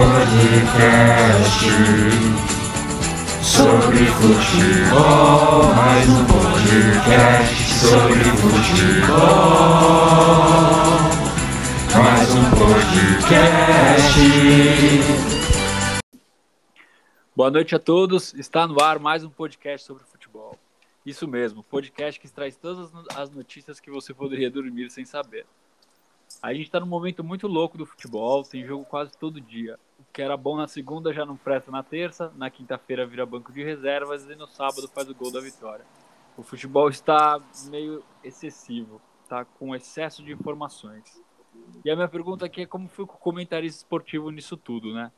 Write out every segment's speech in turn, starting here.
podcast sobre futebol. Mais um podcast sobre futebol. Mais um podcast. Boa noite a todos. Está no ar mais um podcast sobre futebol. Isso mesmo, podcast que traz todas as notícias que você poderia dormir sem saber. A gente está num momento muito louco do futebol, tem jogo quase todo dia. O que era bom na segunda já não presta na terça, na quinta-feira vira banco de reservas e no sábado faz o gol da vitória. O futebol está meio excessivo, tá com excesso de informações. E a minha pergunta aqui é como foi o comentarista esportivo nisso tudo, né?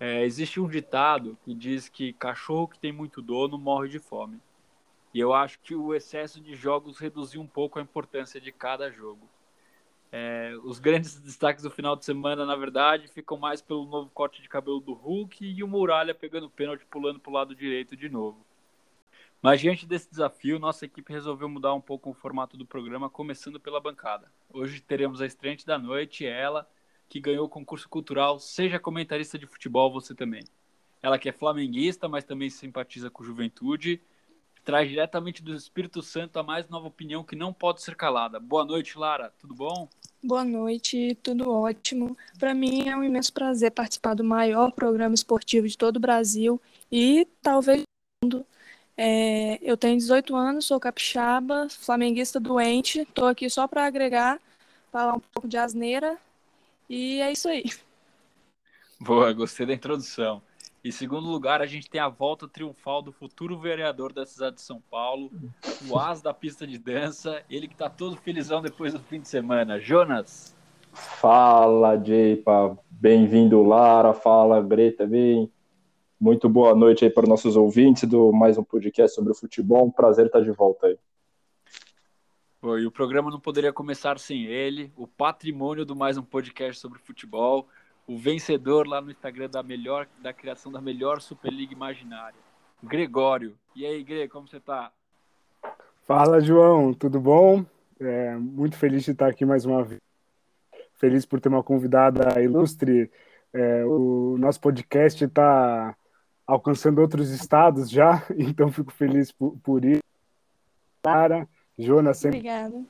É, existe um ditado que diz que cachorro que tem muito dono morre de fome. E eu acho que o excesso de jogos reduziu um pouco a importância de cada jogo. É, os grandes destaques do final de semana, na verdade, ficam mais pelo novo corte de cabelo do Hulk e o Muralha pegando pênalti pulando para o lado direito de novo. Mas diante desse desafio, nossa equipe resolveu mudar um pouco o formato do programa, começando pela bancada. Hoje teremos a estreante da noite, ela, que ganhou o concurso cultural Seja Comentarista de Futebol Você Também. Ela que é flamenguista, mas também simpatiza com juventude traz diretamente do Espírito Santo a mais nova opinião que não pode ser calada. Boa noite, Lara. Tudo bom? Boa noite, tudo ótimo. Para mim é um imenso prazer participar do maior programa esportivo de todo o Brasil e talvez do mundo. É, eu tenho 18 anos, sou capixaba, flamenguista doente, estou aqui só para agregar, falar um pouco de asneira e é isso aí. Boa, gostei da introdução. Em segundo lugar, a gente tem a volta triunfal do futuro vereador da cidade de São Paulo, o as da pista de dança, ele que está todo felizão depois do fim de semana. Jonas. Fala, Jeipa. Bem-vindo, Lara. Fala, Greta. Bem. Muito boa noite aí para os nossos ouvintes do mais um podcast sobre o futebol. Um prazer estar de volta aí. E o programa não poderia começar sem ele, o patrimônio do mais um podcast sobre futebol o vencedor lá no Instagram da melhor da criação da melhor Superliga imaginária. Gregório. E aí, Gre, como você tá? Fala, João, tudo bom? É, muito feliz de estar aqui mais uma vez. Feliz por ter uma convidada ilustre. É, o nosso podcast está alcançando outros estados já, então fico feliz por, por isso. Clara, Jonas, sempre. Obrigada.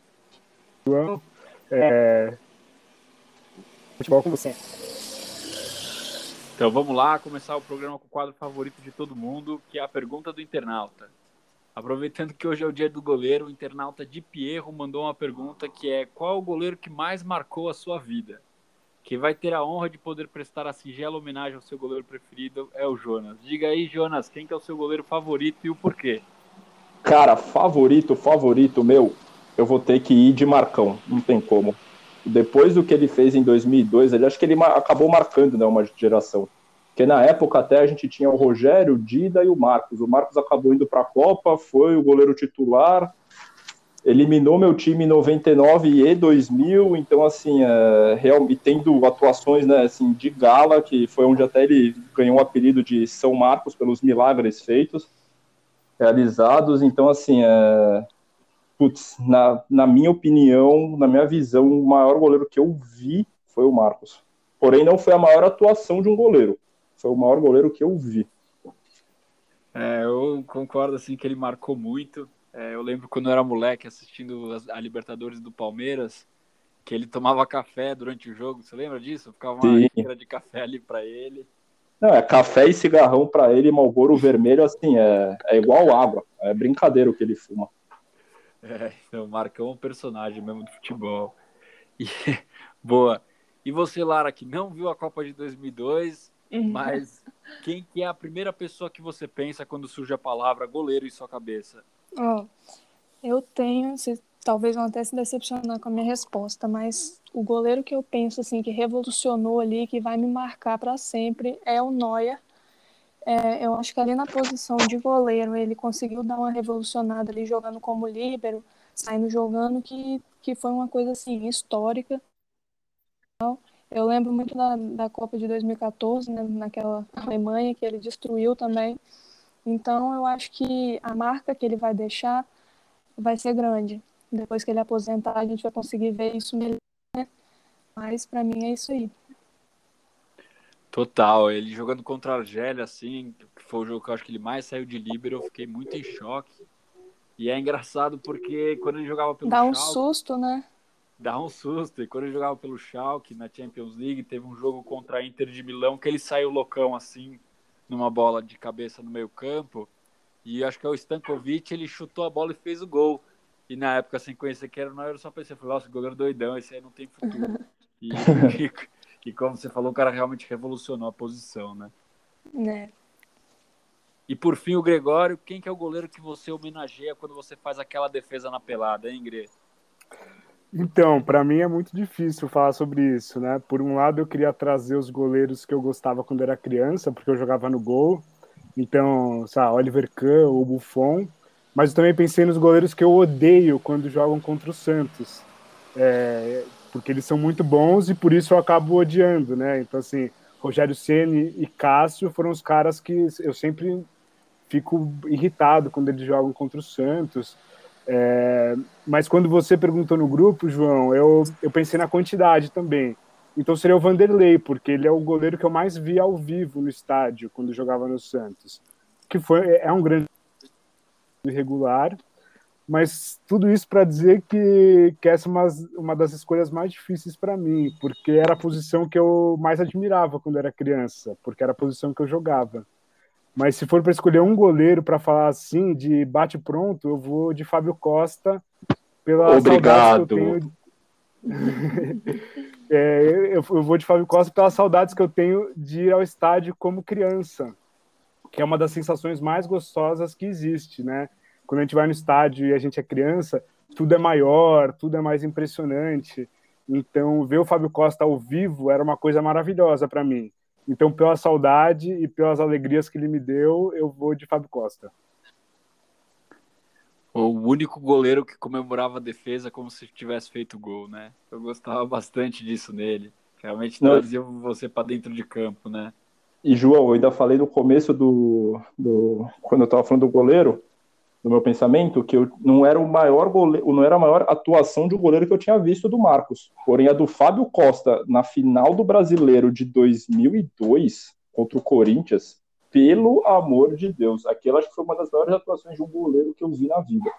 João, é, futebol com você. Então vamos lá, começar o programa com o quadro favorito de todo mundo, que é a pergunta do internauta. Aproveitando que hoje é o dia do goleiro, o internauta de Pierro mandou uma pergunta que é qual é o goleiro que mais marcou a sua vida? Quem vai ter a honra de poder prestar a singela homenagem ao seu goleiro preferido é o Jonas. Diga aí, Jonas, quem que é o seu goleiro favorito e o porquê? Cara, favorito, favorito meu, eu vou ter que ir de Marcão, não tem como depois do que ele fez em 2002, ele acho que ele acabou marcando né, uma geração. Porque na época até a gente tinha o Rogério, o Dida e o Marcos. O Marcos acabou indo para a Copa, foi o goleiro titular, eliminou meu time em 99 e 2000, então assim, é, tendo atuações né, assim, de gala, que foi onde até ele ganhou o apelido de São Marcos pelos milagres feitos, realizados, então assim, é, putz, na, na minha opinião, na minha visão, o maior goleiro que eu vi foi o Marcos. Porém, não foi a maior atuação de um goleiro. Foi o maior goleiro que eu vi. É, eu concordo assim que ele marcou muito. É, eu lembro quando eu era moleque assistindo a Libertadores do Palmeiras, que ele tomava café durante o jogo. Você lembra disso? Ficava uma xícara de café ali para ele. Não, é café e cigarrão para ele, Malboro vermelho, assim, é, é igual água. É brincadeira o que ele fuma. É, então, Marcão é um personagem mesmo do futebol. E, boa. E você, Lara, que não viu a Copa de 2002, uhum. mas quem que é a primeira pessoa que você pensa quando surge a palavra goleiro em sua cabeça? Oh, eu tenho, vocês talvez vão até se decepcionar com a minha resposta, mas o goleiro que eu penso assim que revolucionou ali, que vai me marcar para sempre, é o Neuer é, eu acho que ali na posição de goleiro ele conseguiu dar uma revolucionada ali jogando como líbero, saindo jogando, que, que foi uma coisa assim histórica. Eu lembro muito da, da Copa de 2014, né, naquela Alemanha que ele destruiu também. Então eu acho que a marca que ele vai deixar vai ser grande. Depois que ele aposentar, a gente vai conseguir ver isso melhor. Né? Mas para mim é isso aí. Total, ele jogando contra a Argélia, assim, que foi o jogo que eu acho que ele mais saiu de líbero, eu fiquei muito em choque. E é engraçado porque quando ele jogava pelo Dá um Schalke, susto, né? dá um susto. E quando ele jogava pelo Schalke na Champions League, teve um jogo contra a Inter de Milão que ele saiu loucão assim, numa bola de cabeça no meio-campo. E acho que é o Stankovic, ele chutou a bola e fez o gol. E na época, sem conhecer que era o Neuer, eu só pensei, falei, nossa, o goleiro doidão, esse aí não tem futuro. E, e, e como você falou, o cara realmente revolucionou a posição, né? né? E por fim, o Gregório, quem que é o goleiro que você homenageia quando você faz aquela defesa na pelada, hein, Gre? Então, para mim é muito difícil falar sobre isso, né? Por um lado, eu queria trazer os goleiros que eu gostava quando era criança, porque eu jogava no gol. Então, sabe, Oliver Kahn ou Buffon. Mas eu também pensei nos goleiros que eu odeio quando jogam contra o Santos. É, porque eles são muito bons e por isso eu acabo odiando, né? Então, assim, Rogério Ceni e Cássio foram os caras que eu sempre fico irritado quando eles jogam contra o Santos. É, mas quando você perguntou no grupo, João, eu, eu pensei na quantidade também. Então seria o Vanderlei, porque ele é o goleiro que eu mais vi ao vivo no estádio quando jogava no Santos. Que foi é um grande irregular, mas tudo isso para dizer que, que essa é uma, uma das escolhas mais difíceis para mim, porque era a posição que eu mais admirava quando era criança, porque era a posição que eu jogava. Mas se for para escolher um goleiro para falar assim, de bate pronto, eu vou de Fábio Costa pela Obrigado. que eu tenho. é, eu, eu vou de Fábio Costa pelas saudades que eu tenho de ir ao estádio como criança, que é uma das sensações mais gostosas que existe, né? Quando a gente vai no estádio e a gente é criança, tudo é maior, tudo é mais impressionante. Então, ver o Fábio Costa ao vivo era uma coisa maravilhosa para mim. Então, pela saudade e pelas alegrias que ele me deu, eu vou de Fábio Costa. O único goleiro que comemorava a defesa como se tivesse feito gol, né? Eu gostava bastante disso nele. Realmente Não. trazia você para dentro de campo, né? E, João, eu ainda falei no começo do. do quando eu estava falando do goleiro, do meu pensamento, que eu não era o maior goleiro, não era a maior atuação de um goleiro que eu tinha visto do Marcos. Porém, a do Fábio Costa na final do brasileiro de 2002 contra o Corinthians, pelo amor de Deus, aquela acho que foi uma das maiores atuações de um goleiro que eu vi na vida.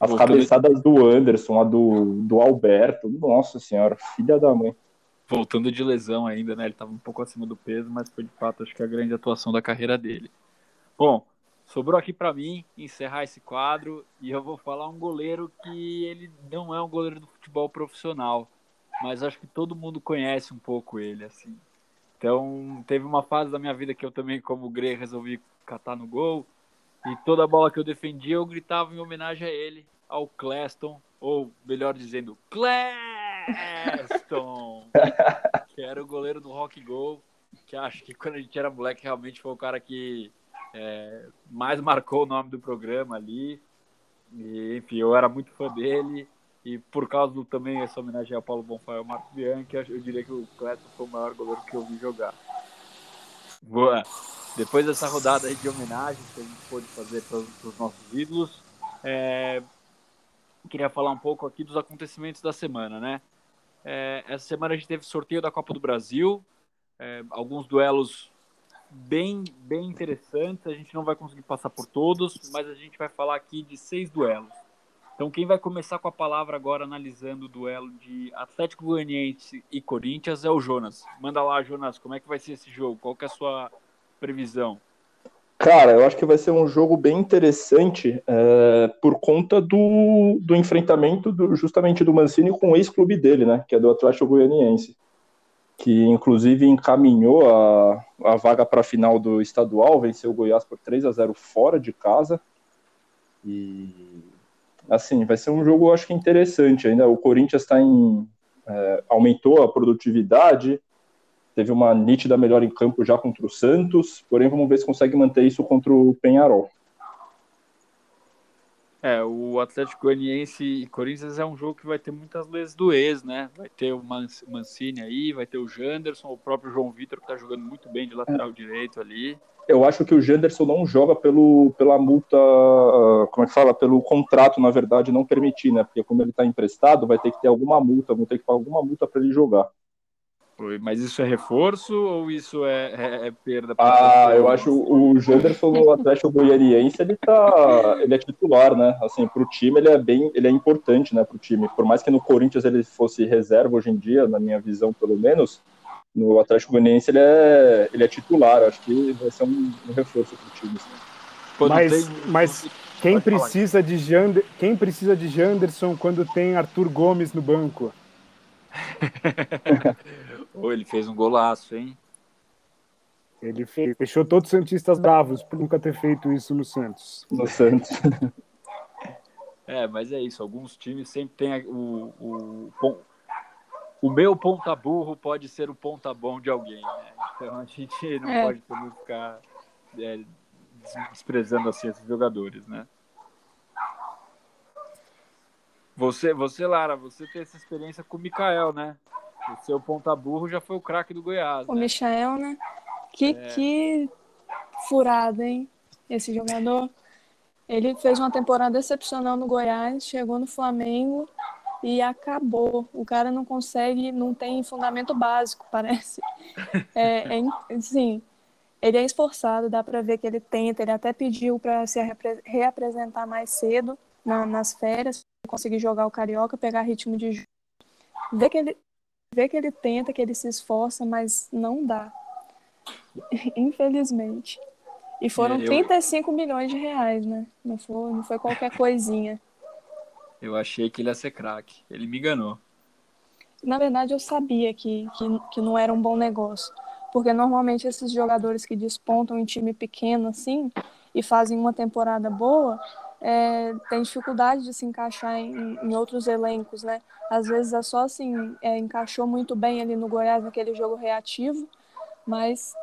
As Voltando- cabeçadas do Anderson, a do, do Alberto, nossa senhora, filha da mãe. Voltando de lesão ainda, né? Ele estava um pouco acima do peso, mas foi de fato acho que a grande atuação da carreira dele. Bom, sobrou aqui para mim encerrar esse quadro e eu vou falar um goleiro que ele não é um goleiro do futebol profissional, mas acho que todo mundo conhece um pouco ele, assim. Então, teve uma fase da minha vida que eu também, como Grey, resolvi catar no gol. E toda bola que eu defendia, eu gritava em homenagem a ele, ao Cleston, ou melhor dizendo, Cleston! que era o goleiro do Rock Go, que acho que quando a gente era moleque realmente foi o cara que é, mais marcou o nome do programa ali. E, enfim, eu era muito fã dele. E por causa do também essa homenagem ao Paulo Bonfá e ao Marco Bianchi, eu diria que o Cleto foi o maior goleiro que eu vi jogar. Boa. Depois dessa rodada de homenagens que a gente pôde fazer para os nossos ídolos, é, queria falar um pouco aqui dos acontecimentos da semana, né? É, essa semana a gente teve sorteio da Copa do Brasil, é, alguns duelos bem, bem interessantes. A gente não vai conseguir passar por todos, mas a gente vai falar aqui de seis duelos. Então, quem vai começar com a palavra agora analisando o duelo de Atlético Goianiense e Corinthians é o Jonas. Manda lá, Jonas, como é que vai ser esse jogo? Qual que é a sua previsão? Cara, eu acho que vai ser um jogo bem interessante é, por conta do, do enfrentamento do, justamente do Mancini com o ex-clube dele, né? Que é do Atlético Goianiense. Que inclusive encaminhou a, a vaga para a final do estadual, venceu o Goiás por 3 a 0 fora de casa. E assim, vai ser um jogo, acho que interessante ainda. O Corinthians está em. É, aumentou a produtividade, teve uma nítida melhor em campo já contra o Santos, porém vamos ver se consegue manter isso contra o Penharol. É, o Atlético Goianiense e Corinthians é um jogo que vai ter muitas leis do ex, né? Vai ter o Man- Mancini aí, vai ter o Janderson, o próprio João Vitor que tá jogando muito bem de lateral direito ali. Eu acho que o Janderson não joga pelo, pela multa, ah, como é que fala? Pelo contrato, na verdade, não permitir, né? Porque como ele está emprestado, vai ter que ter alguma multa, vão ter que pagar alguma multa para ele jogar. Mas isso é reforço ou isso é, é, é perda? Ah, eu acho o Janderson no Atlético Goianiense, ele tá, ele é titular, né? Assim, pro time ele é bem, ele é importante, né, pro time. Por mais que no Corinthians ele fosse reserva hoje em dia, na minha visão pelo menos, no Atlético Goianiense ele é, ele é titular. Acho que vai ser um, um reforço pro time. Assim. Mas, tem... mas quem precisa de Jander, quem precisa de Janderson quando tem Arthur Gomes no banco? oh, ele fez um golaço, hein? Ele fez, deixou todos os Santistas bravos por nunca ter feito isso no Santos. No Santos. É, mas é isso. Alguns times sempre tem o, o, o meu ponta burro pode ser o ponta bom de alguém, né? Então a gente não é. pode também ficar é, desprezando assim esses jogadores, né? Você, você, Lara, você tem essa experiência com o Mikael, né? O seu ponta burro já foi o craque do Goiás. O né? Michael, né? Que, é. que furada, hein? Esse jogador. Ele fez uma temporada excepcional no Goiás, chegou no Flamengo e acabou. O cara não consegue, não tem fundamento básico, parece. É, é sim, ele é esforçado, dá para ver que ele tenta. Ele até pediu para se reapresentar mais cedo na, nas férias, conseguir jogar o carioca, pegar ritmo de jogo. Vê que ele vê que ele tenta, que ele se esforça, mas não dá. Infelizmente. E foram eu... 35 milhões de reais, né? Não foi, não foi qualquer coisinha. Eu achei que ele ia ser craque. Ele me enganou. Na verdade, eu sabia que, que, que não era um bom negócio. Porque normalmente esses jogadores que despontam em time pequeno assim e fazem uma temporada boa, é, tem dificuldade de se encaixar em, em, outros elencos, né? Às vezes é só assim, é, encaixou muito bem ali no Goiás naquele jogo reativo, mas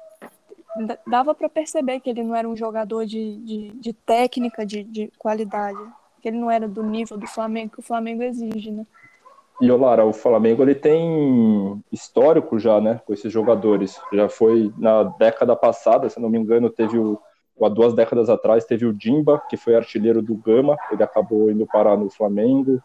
dava para perceber que ele não era um jogador de, de, de técnica, de, de qualidade que ele não era do nível do Flamengo que o Flamengo exige, né? E Olara, o Flamengo ele tem histórico já, né, com esses jogadores. Já foi na década passada, se não me engano, teve o há duas décadas atrás teve o Dimba, que foi artilheiro do Gama, ele acabou indo parar no Flamengo.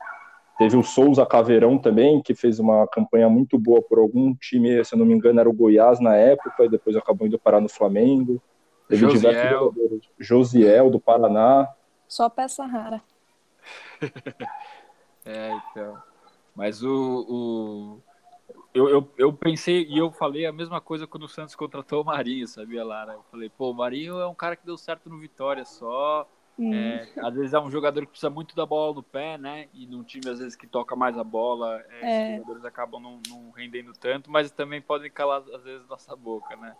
Teve o Souza Caveirão também, que fez uma campanha muito boa por algum time, se não me engano, era o Goiás na época, e depois acabou indo parar no Flamengo. Teve Josiel. diversos jogadores. Josiel, do Paraná. Só peça rara. é, então. Mas o. o... Eu, eu, eu, pensei e eu falei a mesma coisa quando o Santos contratou o Marinho, sabia, Lara? Eu falei, pô, o Marinho é um cara que deu certo no Vitória só. Hum. É, às vezes é um jogador que precisa muito da bola no pé, né? E num time, às vezes, que toca mais a bola, é, é. os jogadores acabam não, não, rendendo tanto, mas também podem calar, às vezes, nossa boca, né?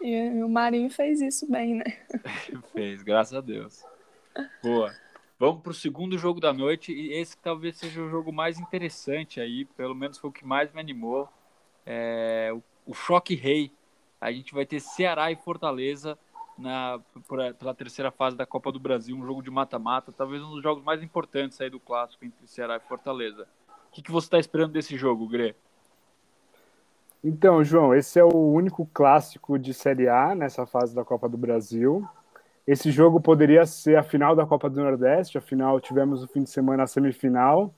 E o Marinho fez isso bem, né? fez, graças a Deus. Boa. Vamos para o segundo jogo da noite, e esse talvez seja o jogo mais interessante aí, pelo menos foi o que mais me animou. É, o, o Choque Rei. A gente vai ter Ceará e Fortaleza na, pela terceira fase da Copa do Brasil, um jogo de mata-mata, talvez um dos jogos mais importantes aí do clássico entre Ceará e Fortaleza. O que, que você está esperando desse jogo, Grê? Então, João, esse é o único clássico de Série A nessa fase da Copa do Brasil. Esse jogo poderia ser a final da Copa do Nordeste, afinal tivemos o fim de semana a semifinal,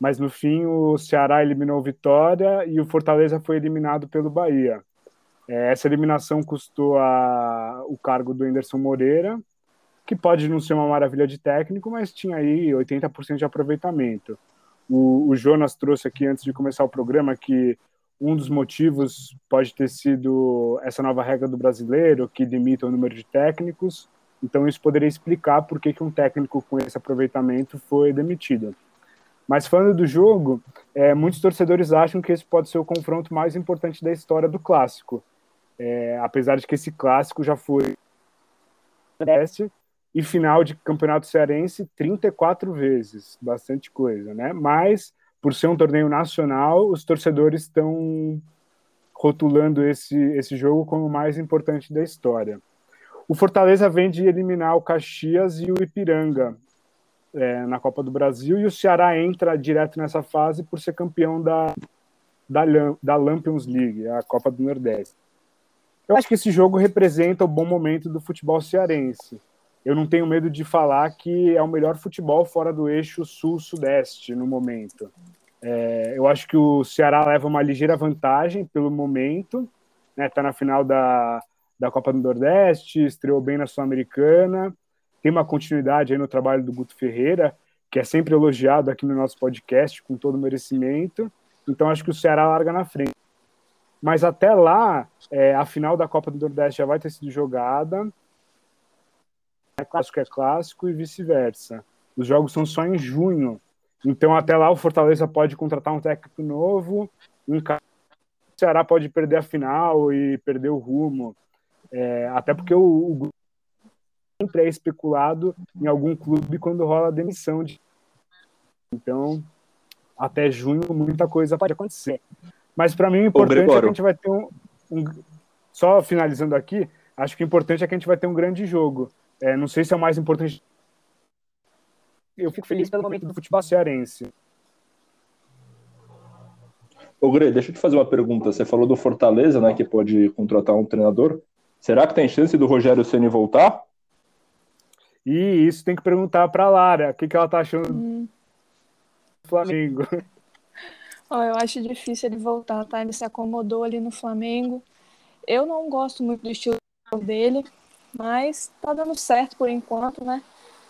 mas no fim o Ceará eliminou o Vitória e o Fortaleza foi eliminado pelo Bahia. É, essa eliminação custou a, o cargo do Anderson Moreira, que pode não ser uma maravilha de técnico, mas tinha aí 80% de aproveitamento. O, o Jonas trouxe aqui antes de começar o programa que um dos motivos pode ter sido essa nova regra do brasileiro, que limita o número de técnicos, então, isso poderia explicar por que, que um técnico com esse aproveitamento foi demitido. Mas falando do jogo, é, muitos torcedores acham que esse pode ser o confronto mais importante da história do clássico. É, apesar de que esse clássico já foi e final de campeonato cearense 34 vezes, bastante coisa, né? Mas por ser um torneio nacional, os torcedores estão rotulando esse, esse jogo como o mais importante da história. O Fortaleza vem de eliminar o Caxias e o Ipiranga é, na Copa do Brasil e o Ceará entra direto nessa fase por ser campeão da, da, da Lampions League, a Copa do Nordeste. Eu acho que esse jogo representa o bom momento do futebol cearense. Eu não tenho medo de falar que é o melhor futebol fora do eixo sul-sudeste no momento. É, eu acho que o Ceará leva uma ligeira vantagem pelo momento, né? Tá na final da, da Copa do Nordeste, estreou bem na Sul-Americana, tem uma continuidade aí no trabalho do Guto Ferreira, que é sempre elogiado aqui no nosso podcast, com todo merecimento. Então acho que o Ceará larga na frente. Mas até lá, é, a final da Copa do Nordeste já vai ter sido jogada. É clássico é clássico e vice-versa. Os jogos são só em junho. Então até lá o Fortaleza pode contratar um técnico novo. O Ceará pode perder a final e perder o rumo. É, até porque o, o sempre é especulado em algum clube quando rola a demissão. De... Então, até junho, muita coisa pode acontecer. Mas para mim o importante é que a gente vai ter um, um, Só finalizando aqui, acho que o importante é que a gente vai ter um grande jogo. É, não sei se é o mais importante. Eu fico feliz pelo momento do futebol cearense. Ô, Gre, deixa eu te fazer uma pergunta. Você falou do Fortaleza, né, que pode contratar um treinador. Será que tem chance do Rogério Ceni voltar? E isso tem que perguntar para a Lara, o que, que ela tá achando hum. do Flamengo. Oh, eu acho difícil ele voltar, tá? Ele se acomodou ali no Flamengo. Eu não gosto muito do estilo dele, mas tá dando certo por enquanto, né?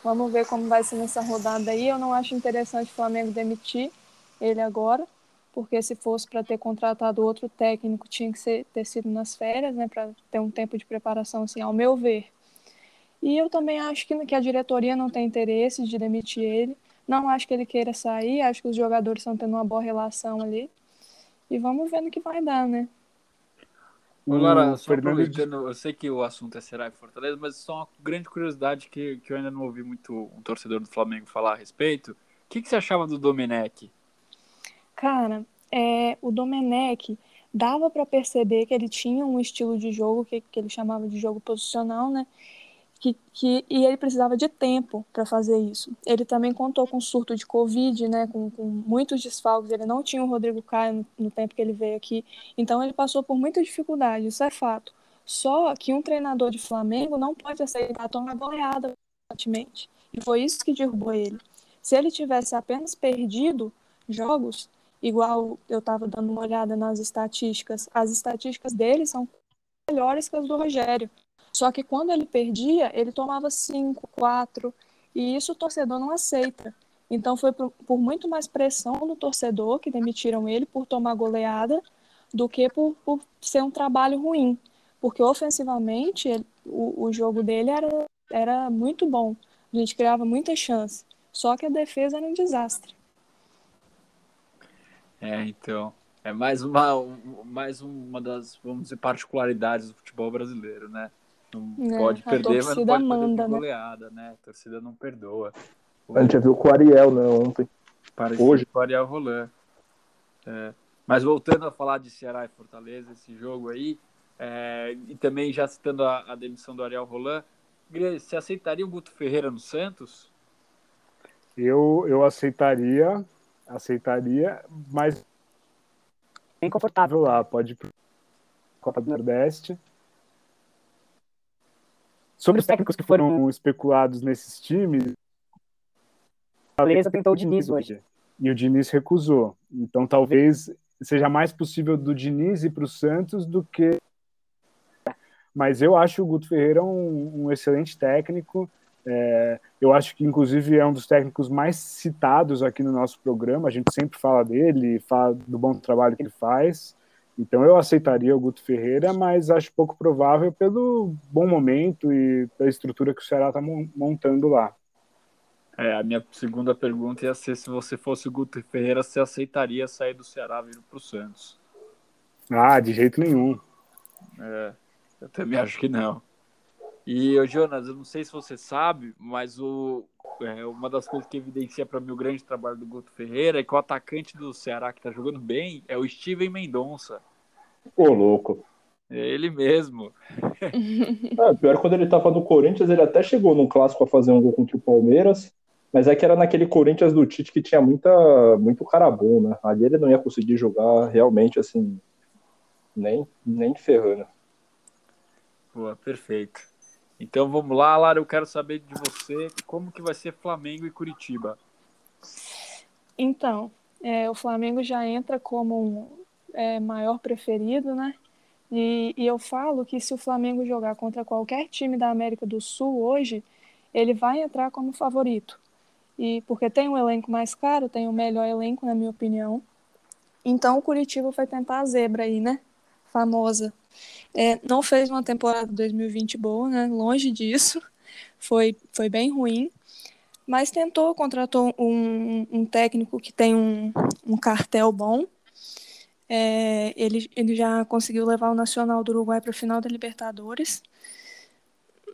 Vamos ver como vai ser nessa rodada aí. Eu não acho interessante o Flamengo demitir ele agora, porque se fosse para ter contratado outro técnico, tinha que ser, ter sido nas férias, né? Para ter um tempo de preparação, assim, ao meu ver. E eu também acho que, que a diretoria não tem interesse de demitir ele. Não acho que ele queira sair, acho que os jogadores estão tendo uma boa relação ali. E vamos ver no que vai dar, né? Ô, Lara, só aproveitando, eu sei que o assunto é Será e Fortaleza, mas só uma grande curiosidade que, que eu ainda não ouvi muito um torcedor do Flamengo falar a respeito. O que, que você achava do Domenech? Cara, é, o Domenech dava para perceber que ele tinha um estilo de jogo que, que ele chamava de jogo posicional, né? que, que, e ele precisava de tempo para fazer isso. Ele também contou com surto de Covid, né, com, com muitos desfalques. Ele não tinha o Rodrigo Caio no, no, tempo que ele veio aqui. Então ele passou por muita dificuldade, isso é fato. Só que um treinador de Flamengo não pode aceitar tomar goleada constantemente. E foi isso que derrubou ele. Se ele tivesse apenas perdido jogos, igual eu estava dando uma olhada nas estatísticas, as estatísticas dele são melhores que as do Rogério. Só que quando ele perdia, ele tomava cinco, quatro, e isso o torcedor não aceita. Então foi por, por, muito mais pressão do torcedor que demitiram ele por tomar goleada do que por, por ser um trabalho ruim. Porque ofensivamente ele, o, o jogo dele era, era muito bom. A gente criava muita chance. Só que a defesa era um desastre. É, então. É mais uma, mais uma das, vamos dizer, particularidades do futebol brasileiro, né? Não é, pode perder, mas não pode manda, né? goleada, né? A torcida não perdoa. A gente já viu com o Ariel, né, ontem. Parece Hoje. com o Ariel Roland. É. Mas voltando a falar de Ceará e Fortaleza, esse jogo aí, é, e também já citando a, a, demissão do Ariel Roland, você aceitaria o Guto Ferreira no Santos? Eu, eu aceitaria, aceitaria, mas bem confortável lá, pode ir para Copa do Nordeste. Sobre os técnicos que foram especulados nesses times, a Fortaleza tentou o Diniz hoje. E o Diniz recusou. Então talvez seja mais possível do Diniz ir para o Santos do que. Mas eu acho o Guto Ferreira um, um excelente técnico. É, eu acho que, inclusive, é um dos técnicos mais citados aqui no nosso programa. A gente sempre fala dele, fala do bom trabalho que ele faz. Então eu aceitaria o Guto Ferreira, mas acho pouco provável pelo bom momento e pela estrutura que o Ceará está montando lá. É, a minha segunda pergunta ia ser se você fosse o Guto Ferreira, você aceitaria sair do Ceará vir para o Santos? Ah, de jeito nenhum. É, eu também acho que não. E, Jonas, eu não sei se você sabe, mas o, é, uma das coisas que evidencia para mim o grande trabalho do Guto Ferreira é que o atacante do Ceará que está jogando bem é o Steven Mendonça. Ô, louco. É ele mesmo. é, pior quando ele tava no Corinthians, ele até chegou num clássico a fazer um gol contra o Palmeiras, mas é que era naquele Corinthians do Tite que tinha muita, muito cara bom, né? Ali ele não ia conseguir jogar realmente assim, nem, nem ferrando. Boa, perfeito. Então vamos lá, Lara, eu quero saber de você como que vai ser Flamengo e Curitiba. Então, é, o Flamengo já entra como um é, maior preferido, né? E, e eu falo que se o Flamengo jogar contra qualquer time da América do Sul hoje, ele vai entrar como favorito. E porque tem um elenco mais caro, tem o melhor elenco, na minha opinião. Então o Curitiba vai tentar a zebra aí, né? Famosa. É, não fez uma temporada 2020 boa, né? Longe disso. Foi, foi bem ruim. Mas tentou, contratou um, um técnico que tem um, um cartel bom. É, ele, ele já conseguiu levar o Nacional do Uruguai para a final da Libertadores.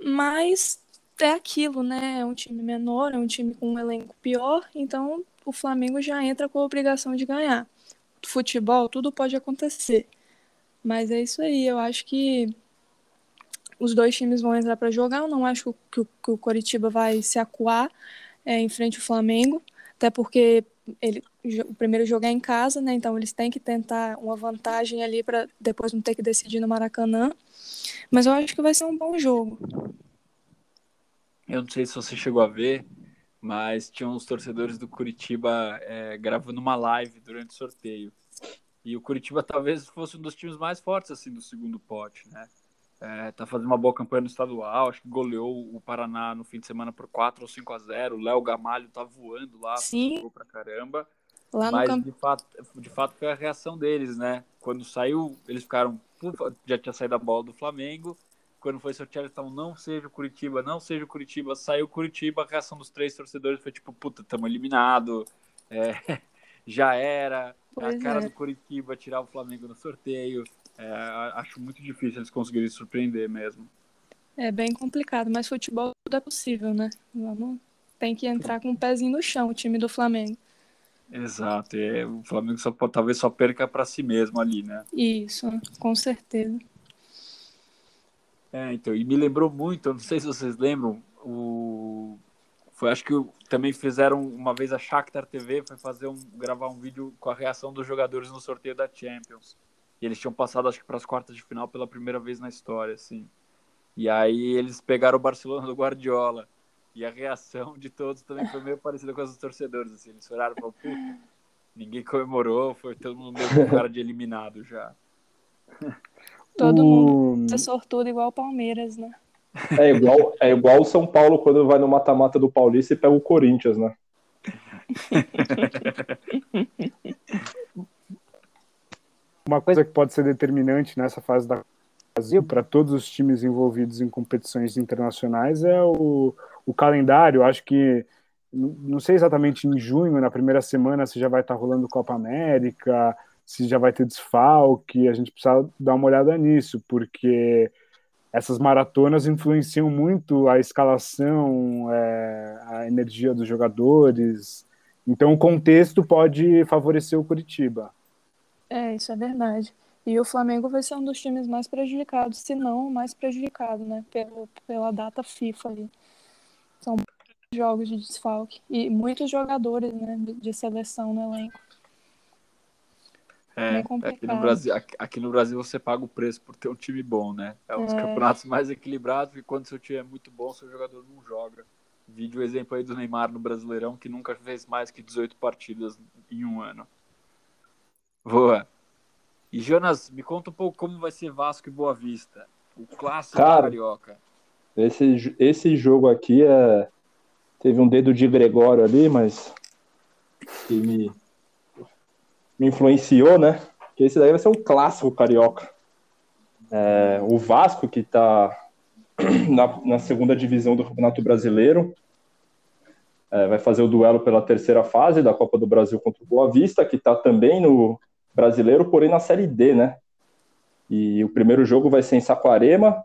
Mas é aquilo, né? É um time menor, é um time com um elenco pior, então o Flamengo já entra com a obrigação de ganhar. Futebol, tudo pode acontecer. Mas é isso aí, eu acho que os dois times vão entrar para jogar. Eu não acho que o, que o Coritiba vai se acuar é, em frente ao Flamengo, até porque ele, o primeiro jogo é em casa, né? Então eles têm que tentar uma vantagem ali para depois não ter que decidir no Maracanã. Mas eu acho que vai ser um bom jogo. Eu não sei se você chegou a ver, mas tinha uns torcedores do Curitiba é, gravando uma live durante o sorteio. E o Curitiba talvez fosse um dos times mais fortes assim do segundo pote, né? É, tá fazendo uma boa campanha no estadual, acho que goleou o Paraná no fim de semana por 4 ou 5 a 0. O Léo Gamalho tá voando lá, Sim. pra caramba. Lá no Mas campo. de fato, de fato foi a reação deles, né? Quando saiu, eles ficaram, já tinha saído a bola do Flamengo. Quando foi sorteado, eles estavam, não seja o Curitiba, não seja o Curitiba. Saiu o Curitiba, a reação dos três torcedores foi tipo, puta, estamos eliminado. É, já era. Pois a cara é. do Curitiba tirar o Flamengo no sorteio. É, acho muito difícil eles conseguirem surpreender mesmo. É bem complicado, mas futebol tudo é possível, né? Vamos, tem que entrar com o pezinho no chão, o time do Flamengo. Exato. E o Flamengo só, talvez só perca para si mesmo ali, né? Isso, com certeza. É, então, e me lembrou muito, eu não sei se vocês lembram, o foi acho que também fizeram uma vez a Shakhtar TV foi fazer um gravar um vídeo com a reação dos jogadores no sorteio da Champions. E eles tinham passado acho que para as quartas de final pela primeira vez na história, assim. E aí eles pegaram o Barcelona do Guardiola. E a reação de todos também foi meio parecida com as dos torcedores, assim. Eles olharam e falaram, puta, ninguém comemorou, foi todo mundo meio com cara de eliminado já. Todo O- mundo é sortudo igual o Palmeiras, né? É igual, é igual o São Paulo quando vai no mata-mata do Paulista e pega o Corinthians, né? Uma coisa que pode ser determinante nessa fase da Brasil para todos os times envolvidos em competições internacionais é o, o calendário. Acho que não sei exatamente em junho, na primeira semana, se já vai estar rolando Copa América, se já vai ter desfalque. A gente precisa dar uma olhada nisso, porque essas maratonas influenciam muito a escalação, é, a energia dos jogadores. Então, o contexto pode favorecer o Curitiba. É, isso é verdade. E o Flamengo vai ser um dos times mais prejudicados, se não o mais prejudicado, né? Pelo, pela data FIFA ali. São jogos de desfalque. E muitos jogadores, né, de- seleção no elenco. É, aqui no, Brasil, aqui, aqui no Brasil você paga o preço por ter um time bom, né? É um dos É. campeonatos mais equilibrados, porque quando seu time é muito bom, seu jogador não joga. Vídeo exemplo aí do Neymar no Brasileirão, que nunca fez mais que 18 partidas em um ano. Boa. E Jonas, me conta um pouco como vai ser Vasco e Boa Vista. O clássico Cara. carioca. Esse, esse jogo aqui é. Teve um dedo de Gregório ali, mas. Que me, me influenciou, né? Que esse daí vai ser um clássico carioca. É, o Vasco, que tá na, na segunda divisão do Campeonato Brasileiro, é, vai fazer o duelo pela terceira fase da Copa do Brasil contra o Boa Vista, que tá também no Brasileiro, porém na Série D, né? E o primeiro jogo vai ser em Saquarema,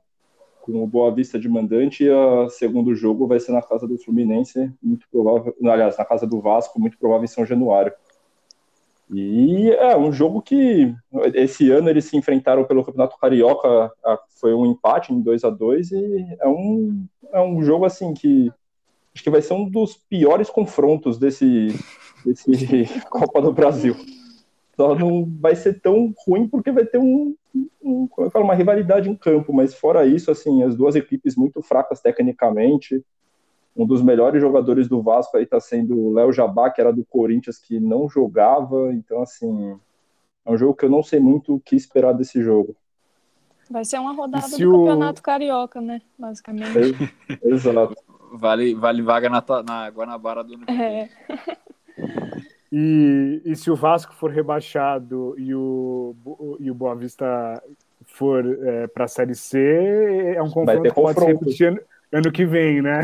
com o Boa Vista de mandante, e o segundo jogo vai ser na casa do Fluminense, muito provável, aliás, na casa do Vasco, muito provável em São Januário. E é um jogo que esse ano eles se enfrentaram pelo Campeonato Carioca, foi um empate em 2 a 2 e é um, é um jogo assim que acho que vai ser um dos piores confrontos desse, desse Copa do Brasil. Só não vai ser tão ruim porque vai ter um, um, como eu falo, uma rivalidade em campo, mas fora isso, assim, as duas equipes muito fracas tecnicamente. Um dos melhores jogadores do Vasco aí tá sendo o Léo Jabá, que era do Corinthians, que não jogava. Então, assim, é um jogo que eu não sei muito o que esperar desse jogo. Vai ser uma rodada se do o- Campeonato Carioca, né? Basicamente. É- Exato. Vale, vale vaga na, na Guanabara do ano. É, E, e se o Vasco for rebaixado e o, e o Boa Vista for para a Série C, é um confronto ter que pode se confronto. repetir ano, que vem, né?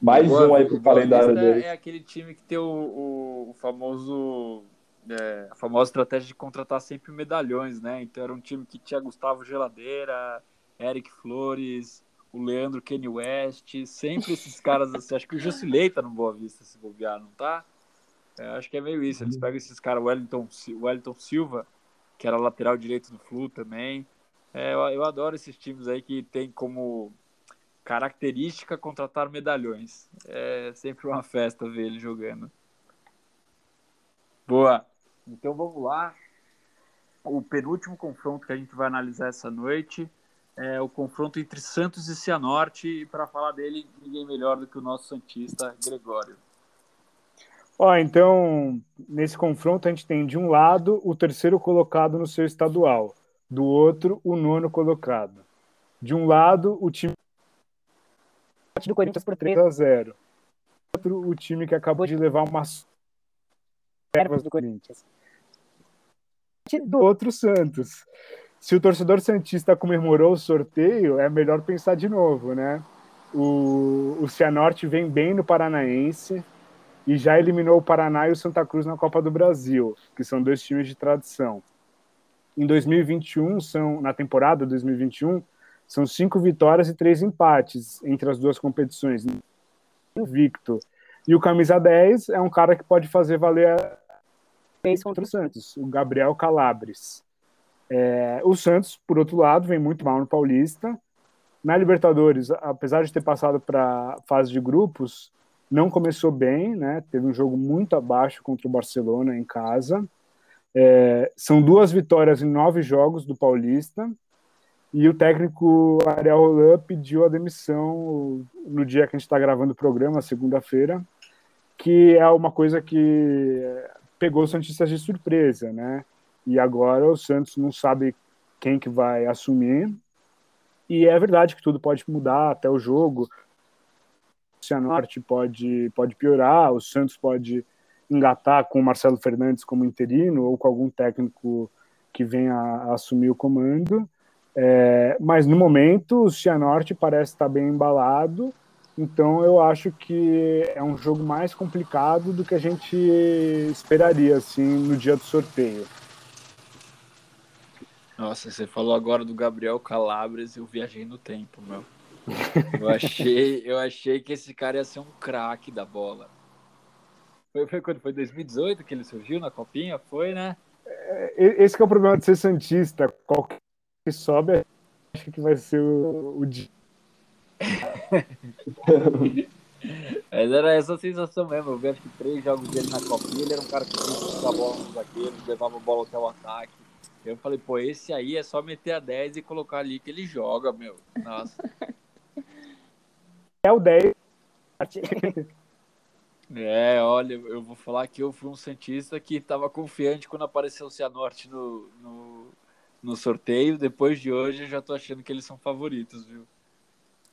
Mais Boa- um aí pro o Boa calendário dele. É aquele time que tem o, o- o famoso. é, a famosa estratégia de contratar sempre medalhões, né? Então era um time que tinha Gustavo Geladeira, Eric Flores, o Leandro Kenny West, sempre esses caras assim. Acho que o Jusilei tá no Boa Vista se bobear, não tá? É, acho que é meio isso. Eles pegam esses caras, o Wellington, Wellington Silva, que era lateral direito do Flu também. É, eu, eu adoro esses times aí que tem como característica contratar medalhões. É sempre uma festa ver ele jogando. Boa. Então vamos lá. O penúltimo confronto que a gente vai analisar essa noite é o confronto entre Santos e Cianorte. E para falar dele, ninguém melhor do que o nosso Santista Gregório. Ó, então, nesse confronto a gente tem de um lado o terceiro colocado no seu estadual, do outro o nono colocado. De um lado o time do Corinthians por 3 a 0. Do outro o time que acabou de levar umas ervas do Corinthians. Do outro o Santos. Se o torcedor santista comemorou o sorteio, é melhor pensar de novo, né? O, o Cianorte vem bem no Paranaense, e já eliminou o Paraná e o Santa Cruz na Copa do Brasil, que são dois times de tradição. Em 2021, são, na temporada 2021, são cinco vitórias e três empates entre as duas competições, invicto. E o camisa 10 é um cara que pode fazer valer a contra o Santos, o Gabriel Calabres. É, o Santos, por outro lado, vem muito mal no Paulista. Na Libertadores, apesar de ter passado para fase de grupos, não começou bem, né? Teve um jogo muito abaixo contra o Barcelona em casa. É, são duas vitórias em nove jogos do Paulista. E o técnico Ariel Roland pediu a demissão no dia que a gente está gravando o programa, segunda-feira, que é uma coisa que pegou os Santistas de surpresa, né? E agora o Santos não sabe quem que vai assumir. E é verdade que tudo pode mudar até o jogo. O Cianorte pode, pode piorar, o Santos pode engatar com o Marcelo Fernandes como interino ou com algum técnico que venha a assumir o comando. É, mas no momento o Cianorte parece estar bem embalado, então eu acho que é um jogo mais complicado do que a gente esperaria assim no dia do sorteio. Nossa, você falou agora do Gabriel Calabres, eu viajei no tempo, meu. Eu achei, eu achei que esse cara ia ser um craque da bola. Foi, foi quando? Foi 2018 que ele surgiu na copinha? Foi, né? Esse que é o problema de ser Santista. Qualquer que sobe, acho que vai ser o, o dia. Mas era essa sensação mesmo. Eu vi acho que três jogos dele na copinha, ele era um cara que tinha a bola no zagueiro, levava a bola até o ataque. Eu falei, pô, esse aí é só meter a 10 e colocar ali que ele joga, meu. Nossa. É o 10. É, olha, eu vou falar que eu fui um Santista que estava confiante quando apareceu o Cianorte no, no, no sorteio. Depois de hoje, eu já tô achando que eles são favoritos, viu?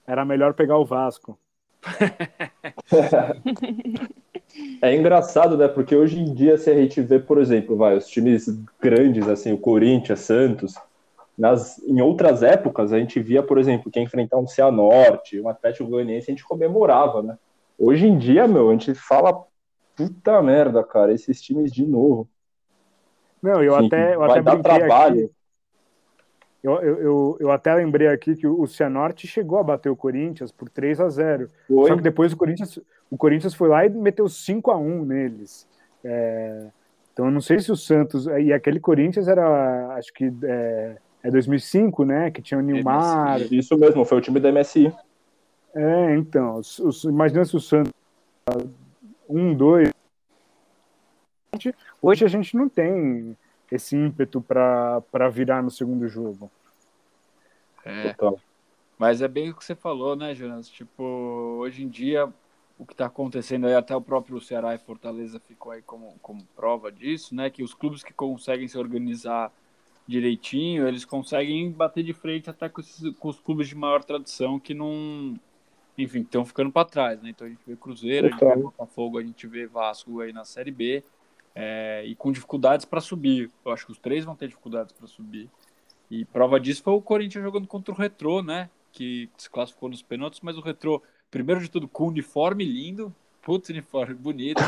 Era melhor pegar o Vasco. É engraçado, né? Porque hoje em dia, se a gente vê, por exemplo, vai, os times grandes, assim, o Corinthians, Santos, nas, em outras épocas, a gente via, por exemplo, quem enfrentar um Cianorte, um Atlético Goianiense, a gente comemorava, né? Hoje em dia, meu, a gente fala, puta merda, cara, esses times de novo. Não, eu Sim, até, eu vai até dar trabalho. aqui. Eu, eu, eu, eu até lembrei aqui que o Cianorte chegou a bater o Corinthians por 3 a 0 Foi. Só que depois o Corinthians, o Corinthians foi lá e meteu 5 a 1 neles. É, então eu não sei se o Santos. E aquele Corinthians era, acho que é, é 2005, né? Que tinha o Nilmar. Isso mesmo, foi o time da MSI. É, então. Os, os, imagina se o Santos. Um, dois. Hoje a gente não tem esse ímpeto para virar no segundo jogo. É. Total. Mas é bem o que você falou, né, Jonas? Tipo, hoje em dia, o que está acontecendo aí, até o próprio Ceará e Fortaleza ficou aí como, como prova disso, né? Que os clubes que conseguem se organizar direitinho, eles conseguem bater de frente até com, esses, com os clubes de maior tradição que não. Enfim, estão ficando para trás, né? Então a gente vê Cruzeiro, a gente vê Botafogo, a gente vê Vasco aí na Série B. É, e com dificuldades para subir. Eu acho que os três vão ter dificuldades para subir. E prova disso foi o Corinthians jogando contra o Retrô, né? Que se classificou nos pênaltis, mas o Retrô, primeiro de tudo, com uniforme lindo, putz, uniforme bonito,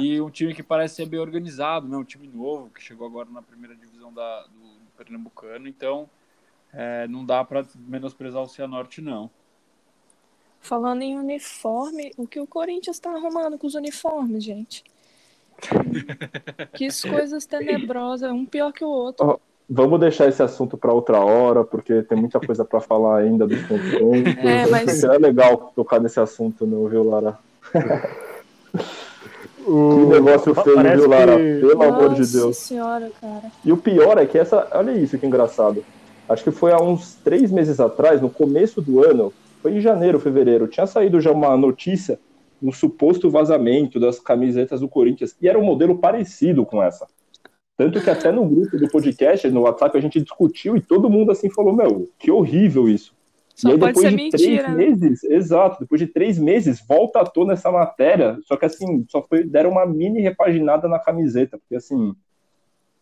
e um time que parece ser bem organizado, né? Um time novo, que chegou agora na primeira divisão da, do, do Pernambucano, então é, não dá para menosprezar o Cianorte, não. Falando em uniforme, o que o Corinthians está arrumando com os uniformes, gente? que coisas tenebrosas, um pior que o outro. Oh, vamos deixar esse assunto para outra hora, porque tem muita coisa para falar ainda do confronto. É, mas... é legal tocar nesse assunto, não, viu, Lara? o... Que negócio feio, Parece viu, Lara? Que... Pelo Nossa amor de Deus. Senhora, cara. E o pior é que essa. Olha isso que engraçado. Acho que foi há uns três meses atrás, no começo do ano, foi em janeiro, fevereiro, tinha saído já uma notícia um suposto vazamento das camisetas do Corinthians, e era um modelo parecido com essa. Tanto que até no grupo do podcast, no WhatsApp, a gente discutiu e todo mundo assim falou: Meu, que horrível isso. Só e aí, depois de mentira. três meses, exato, depois de três meses, volta à tona essa matéria, só que assim, só foi, deram uma mini repaginada na camiseta, porque assim,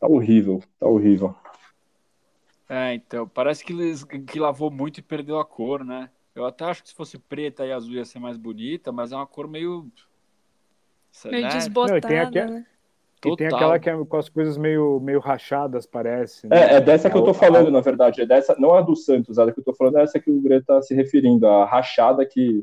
tá horrível, tá horrível. É, então, parece que, que lavou muito e perdeu a cor, né? Eu até acho que se fosse preta e azul ia ser mais bonita, mas é uma cor meio. Meio né? desbotada, Não, tem aqui, né? E tem aquela que é com as coisas meio, meio rachadas, parece. Né? É, é dessa que eu tô falando, na verdade. É dessa, não é a do Santos, a que eu tô falando é essa que o Greta tá se referindo, a rachada que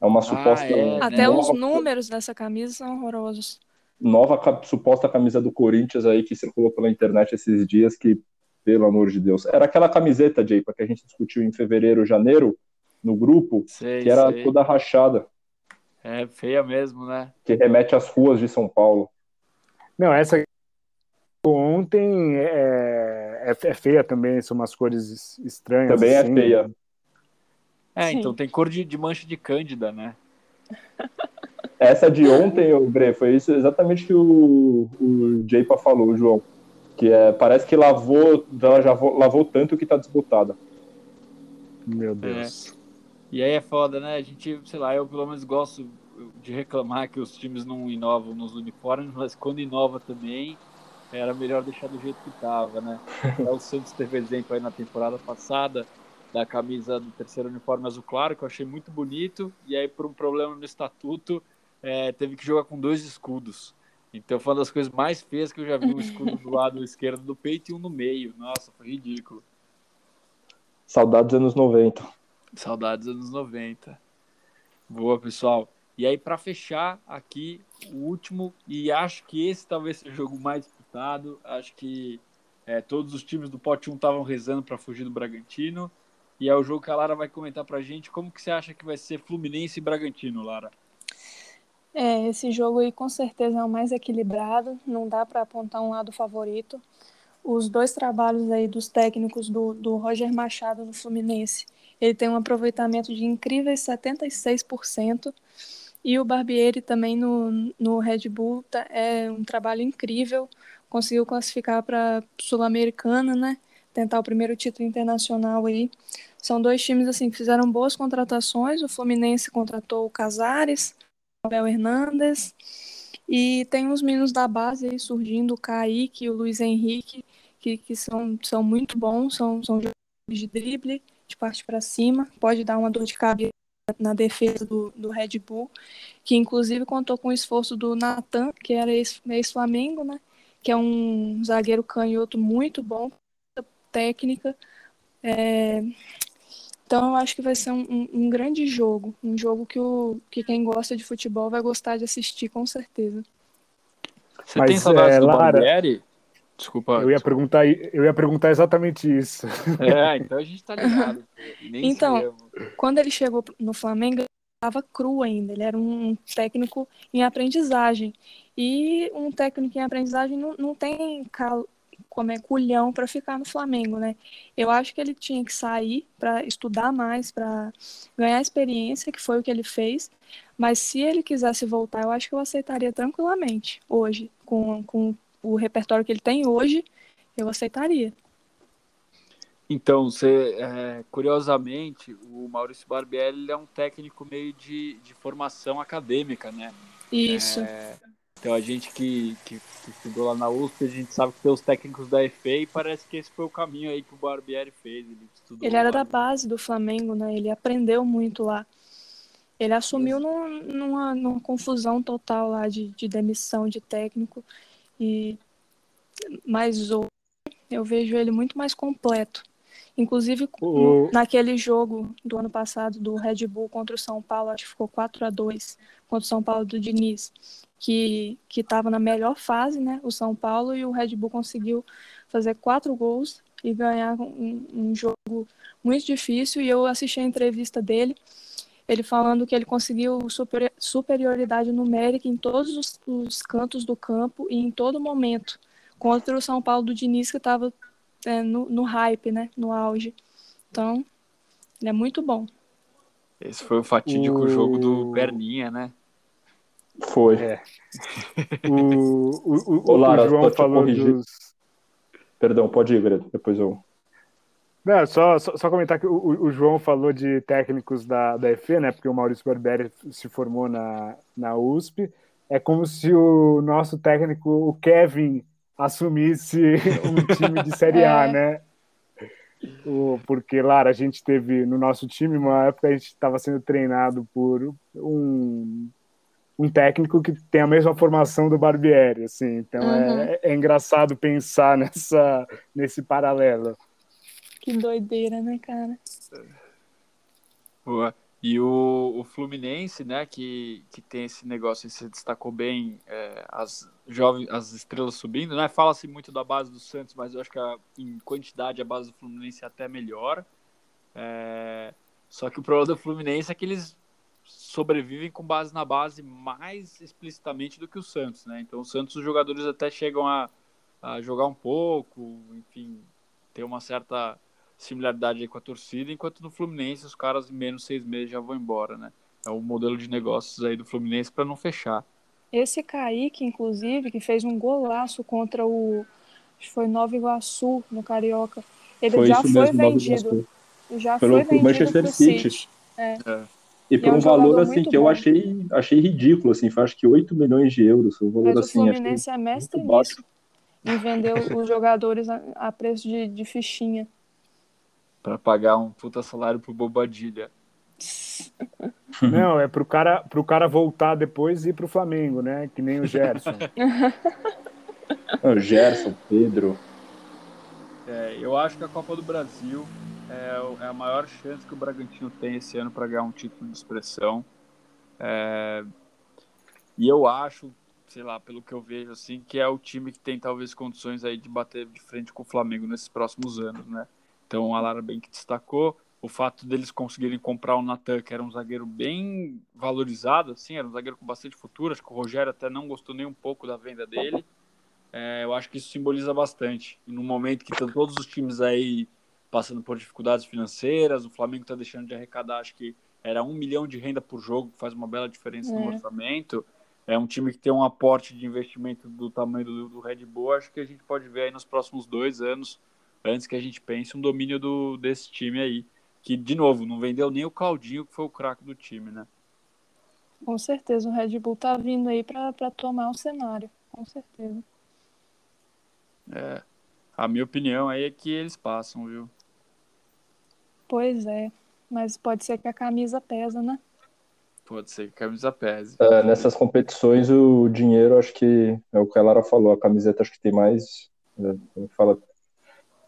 é uma ah, suposta. É, Até os números dessa camisa são horrorosos. Nova suposta camisa do Corinthians aí que circulou pela internet esses dias, que, pelo amor de Deus. Era aquela camiseta, Jay, que a gente discutiu em fevereiro, janeiro, no grupo, sei, que era sei. toda rachada. É feia mesmo, né? Que remete às ruas de São Paulo. Não, essa ontem é, é, é feia também, são umas cores estranhas. Também é assim. é feia. É, Sim. então tem cor de, de mancha de cândida, né? Essa de ontem, o Bre, foi isso exatamente que o, o Jaypa falou, João. Que é, parece que lavou, ela já lavou tanto que tá desbotada. Meu Deus. É. E aí é foda, né? A gente, sei lá, eu pelo menos gosto de reclamar que os times não inovam nos uniformes, mas quando inova também, era melhor deixar do jeito que tava, né? o Santos teve exemplo aí na temporada passada da camisa do terceiro uniforme azul claro, que eu achei muito bonito, e aí por um problema no estatuto, é, teve que jogar com dois escudos. Então foi uma das coisas mais feias que eu já vi, um escudo do lado esquerdo do peito e um no meio. Nossa, foi ridículo. Saudades anos 90. Saudades anos 90. Boa, pessoal. E aí, para fechar aqui, o último, e acho que esse talvez seja o jogo mais disputado. Acho que é, todos os times do pote 1 estavam rezando para fugir do Bragantino. E é o jogo que a Lara vai comentar para gente. Como que você acha que vai ser Fluminense e Bragantino, Lara? É, esse jogo aí com certeza é o mais equilibrado. Não dá para apontar um lado favorito. Os dois trabalhos aí dos técnicos do, do Roger Machado no Fluminense ele tem um aproveitamento de incríveis 76%. E o Barbieri também no, no Red Bull tá, é um trabalho incrível. Conseguiu classificar para Sul-Americana, né? Tentar o primeiro título internacional aí. São dois times assim que fizeram boas contratações. O Fluminense contratou o Casares, o Abel Hernandes. E tem uns meninos da base aí surgindo, o Kaique e o Luiz Henrique, que, que são, são muito bons, são, são jogadores de drible de parte para cima, pode dar uma dor de cabeça na defesa do, do Red Bull, que inclusive contou com o esforço do Natan, que era ex-Flamengo, né? Que é um zagueiro canhoto muito bom, técnica. É... Então eu acho que vai ser um, um, um, grande jogo, um jogo que, o, que quem gosta de futebol vai gostar de assistir, com certeza. Você Mas, tem saudades é, do Lara... Barbieri? Desculpa. Eu ia, perguntar, eu ia perguntar exatamente isso. É, então a gente tá ligado. então, quando ele chegou no Flamengo, ele estava cru ainda. Ele era um técnico em aprendizagem. E um técnico em aprendizagem não, não tem cal, comer culhão para ficar no Flamengo, né? Eu acho que ele tinha que sair para estudar mais, para ganhar experiência, que foi o que ele fez. Mas se ele quisesse voltar, eu acho que eu aceitaria tranquilamente hoje, com, com o repertório que ele tem hoje, eu aceitaria. Então, você, é, curiosamente, o Maurício Barbieri é um técnico meio de, de formação acadêmica, né? Isso. É, então, a gente que, que, que, estudou lá na USP, a gente sabe que tem os técnicos da EFE e parece que esse foi o caminho aí que o Barbieri fez. Ele, ele era da base do Flamengo, né? Ele aprendeu muito lá. Ele assumiu num, numa, numa confusão total lá de, de demissão de técnico. E mas hoje eu vejo ele muito mais completo. Inclusive, o... naquele jogo do ano passado do Red Bull contra o São Paulo, acho que ficou 4 a 2 contra o São Paulo do Diniz, que estava na melhor fase, né? O São Paulo e o Red Bull conseguiu fazer quatro gols e ganhar um, um jogo muito difícil. E eu assisti a entrevista dele, ele falando que ele conseguiu superioridade numérica em todos os, os cantos do campo e em todo momento contra o São Paulo do Diniz, que estava é, no, no hype, né? No auge. Então, ele é muito bom. Esse foi o fatídico o... jogo do Perninha, né? Foi. É. o, o, o, Lara, o João falou dos... Perdão, pode ir, Greta, depois eu... Não, só, só, só, comentar que o, o, João falou de técnicos da, da EFE, né? Porque o Maurício Barbieri se formou na, na USP. É como se o nosso técnico, o Kevin, assumisse um time de Série A, é. né? O, porque, Lara, a gente teve no nosso time uma época a gente estava sendo treinado por um, um técnico que tem a mesma formação do Barbieri, assim. Então uhum. é, é engraçado pensar nessa, nesse paralelo. Que doideira, né, cara? Boa. E o, o Fluminense, né, que, que tem esse negócio, se destacou bem, é, as jovens, as estrelas subindo, né? Fala-se muito da base do Santos, mas eu acho que a, em quantidade a base do Fluminense é até melhor. É, só que o problema do Fluminense é que eles sobrevivem com base na base mais explicitamente do que o Santos, né? Então o Santos os jogadores até chegam a, a jogar um pouco, enfim, ter uma certa similaridade com a torcida, enquanto no Fluminense os caras em menos seis meses já vão embora, né? É o modelo de negócios aí do Fluminense para não fechar. Esse Kaique, inclusive, que fez um golaço contra o foi Nova Iguaçu no Carioca, ele foi já foi mesmo, vendido. Já Pelo foi vendido Manchester City. City. É. É. E por e é um, um valor assim que bom. eu achei, achei ridículo, assim, foi acho que 8 milhões de euros. Um valor, Mas assim, o Fluminense é mestre nisso, em vender os jogadores a, a preço de, de fichinha para pagar um puta salário pro Bobadilha. Não, é pro cara, pro cara voltar depois e ir pro Flamengo, né? Que nem o Gerson. o Gerson, Pedro. É, eu acho que a Copa do Brasil é, é, a maior chance que o Bragantino tem esse ano para ganhar um título de expressão. É, e eu acho, sei lá, pelo que eu vejo, assim, que é o time que tem talvez condições aí de bater de frente com o Flamengo nesses próximos anos, né? Então a Lara bem que destacou o fato deles conseguirem comprar o Natan, que era um zagueiro bem valorizado, assim, era um zagueiro com bastante futuro. Acho que o Rogério até não gostou nem um pouco da venda dele. É, eu acho que isso simboliza bastante. E no momento que estão todos os times aí passando por dificuldades financeiras, o Flamengo está deixando de arrecadar, acho que era um milhão de renda por jogo, que faz uma bela diferença é. no orçamento. É um time que tem um aporte de investimento do tamanho do, do Red Bull. Acho que a gente pode ver aí nos próximos dois anos antes que a gente pense um domínio do, desse time aí. Que, de novo, não vendeu nem o Claudinho, que foi o craque do time, né? Com certeza, o Red Bull tá vindo aí para tomar o cenário, com certeza. É, a minha opinião aí é que eles passam, viu? Pois é, mas pode ser que a camisa pesa, né? Pode ser que a camisa pese. É, nessas competições o dinheiro, acho que é o que a Lara falou, a camiseta acho que tem mais, é, fala,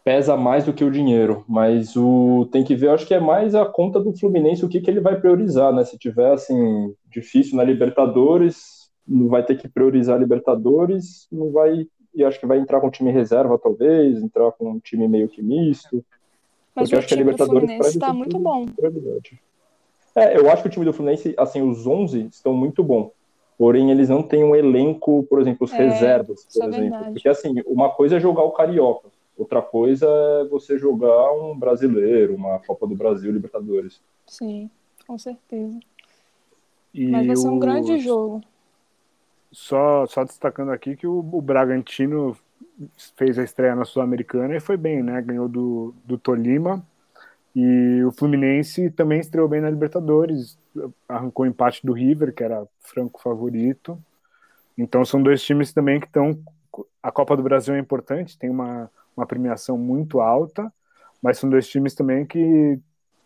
pesa mais do que o dinheiro, mas o tem que ver, acho que é mais a conta do Fluminense o que, que ele vai priorizar, né? Se tiver assim difícil na Libertadores, não vai ter que priorizar a Libertadores, não vai e acho que vai entrar com time reserva talvez, entrar com um time meio que misto. Mas porque o acho que a Libertadores está muito bom. É, eu acho que o time do Fluminense, assim, os 11 estão muito bom. porém eles não têm um elenco, por exemplo, os É, reservas, por é exemplo. verdade. Porque assim, uma coisa é jogar o Carioca, outra coisa é você jogar um brasileiro, uma Copa do Brasil, Libertadores. Sim, com certeza. E Mas vai ser um o- grande jogo. Só, só destacando aqui que o, o Bragantino fez a estreia na Sul-Americana e foi bem, né? Ganhou do, do Tolima. E o Fluminense também estreou bem na Libertadores, arrancou o empate do River, que era franco favorito. Então são dois times também que estão. A Copa do Brasil é importante, tem uma, uma premiação muito alta, mas são dois times também que,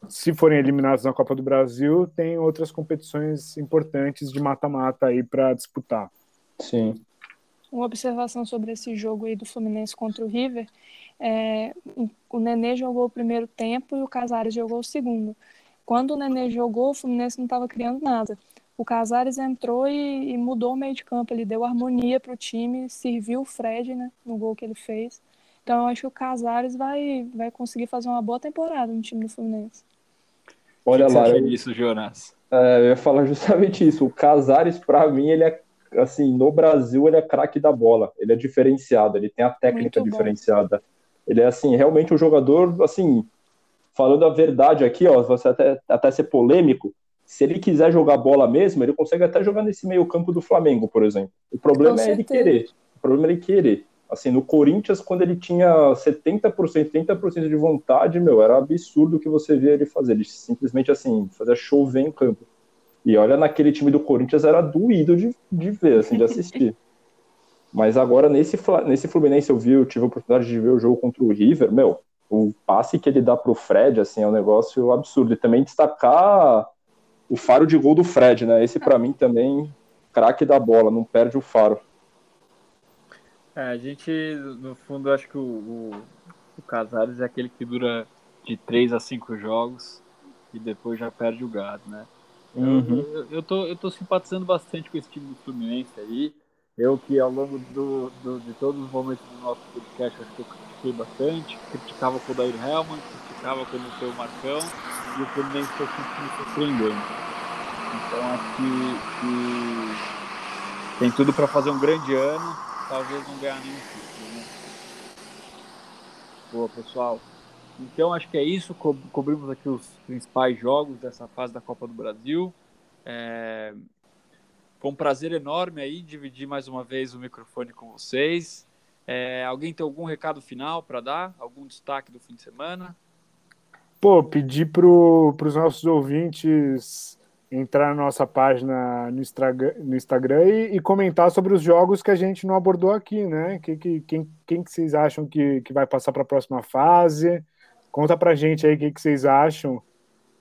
se forem eliminados na Copa do Brasil, tem outras competições importantes de mata-mata aí para disputar. Sim. Uma observação sobre esse jogo aí do Fluminense contra o River. É, o Nenê jogou o primeiro tempo e o Casares jogou o segundo. Quando o Nenê jogou, o Fluminense não estava criando nada. O Casares entrou e, e mudou o meio de campo. Ele deu harmonia para o time, serviu o Fred né, no gol que ele fez. Então eu acho que o Casares vai, vai conseguir fazer uma boa temporada no time do Fluminense. Olha lá, eu, disso, Jonas? é, eu ia falar justamente isso. O Casares, pra mim, ele é assim, no Brasil ele é craque da bola. Ele é diferenciado, ele tem a técnica Muito bom. diferenciada. Ele é assim, realmente um jogador, assim, falando a verdade aqui, ó, você até, até ser polêmico, se ele quiser jogar bola mesmo, ele consegue até jogar nesse meio-campo do Flamengo, por exemplo. O problema Com é ele querer. O problema é ele querer. Assim, no Corinthians, quando ele tinha 70%, 30% de vontade, meu, era absurdo o que você via ele fazer. Ele simplesmente, assim, fazia chover em campo. E olha, naquele time do Corinthians era doído de, de ver, assim, de assistir. Mas agora, nesse, nesse Fluminense, eu vi, eu tive a oportunidade de ver o jogo contra o River, meu, o passe que ele dá pro Fred, assim, é um negócio absurdo. E também destacar o faro de gol do Fred, né? Esse, pra mim, também, craque da bola, não perde o faro. É, a gente, no fundo, acho que o, o, o Casares é aquele que dura de 3 a 5 jogos e depois já perde o gado, né? Uhum. Eu, eu, tô, eu tô simpatizando bastante com esse time do Fluminense aí. Eu que ao longo do, do- de todos os momentos do nosso podcast acho que eu critiquei bastante, criticava o Dair Helman, criticava quando o Marcão, e o Fluminense foi sempre me surpreendendo. Então acho que, que tem tudo para fazer um grande ano, talvez não ganhar nenhum título, né? Boa, pessoal. Então acho que é isso. Co- cobrimos aqui os principais jogos dessa fase da Copa do Brasil. É, Foi um prazer enorme aí dividir mais uma vez o microfone com vocês. É, alguém tem algum recado final para dar? Algum destaque do fim de semana? Pô, pedir para os nossos ouvintes entrar na nossa página no Instagram, no Instagram e, e comentar sobre os jogos que a gente não abordou aqui, né? Que, que, quem, quem que vocês acham que, que vai passar para a próxima fase? Conta pra gente aí o que, que vocês acham,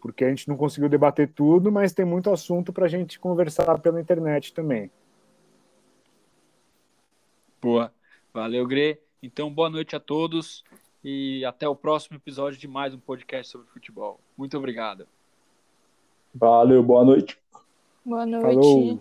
porque a gente não conseguiu debater tudo, mas tem muito assunto para a gente conversar pela internet também. Boa. Valeu, Gre. Então, boa noite a todos e até o próximo episódio de mais um podcast sobre futebol. Muito obrigado. Valeu, boa noite. Boa noite. Falou.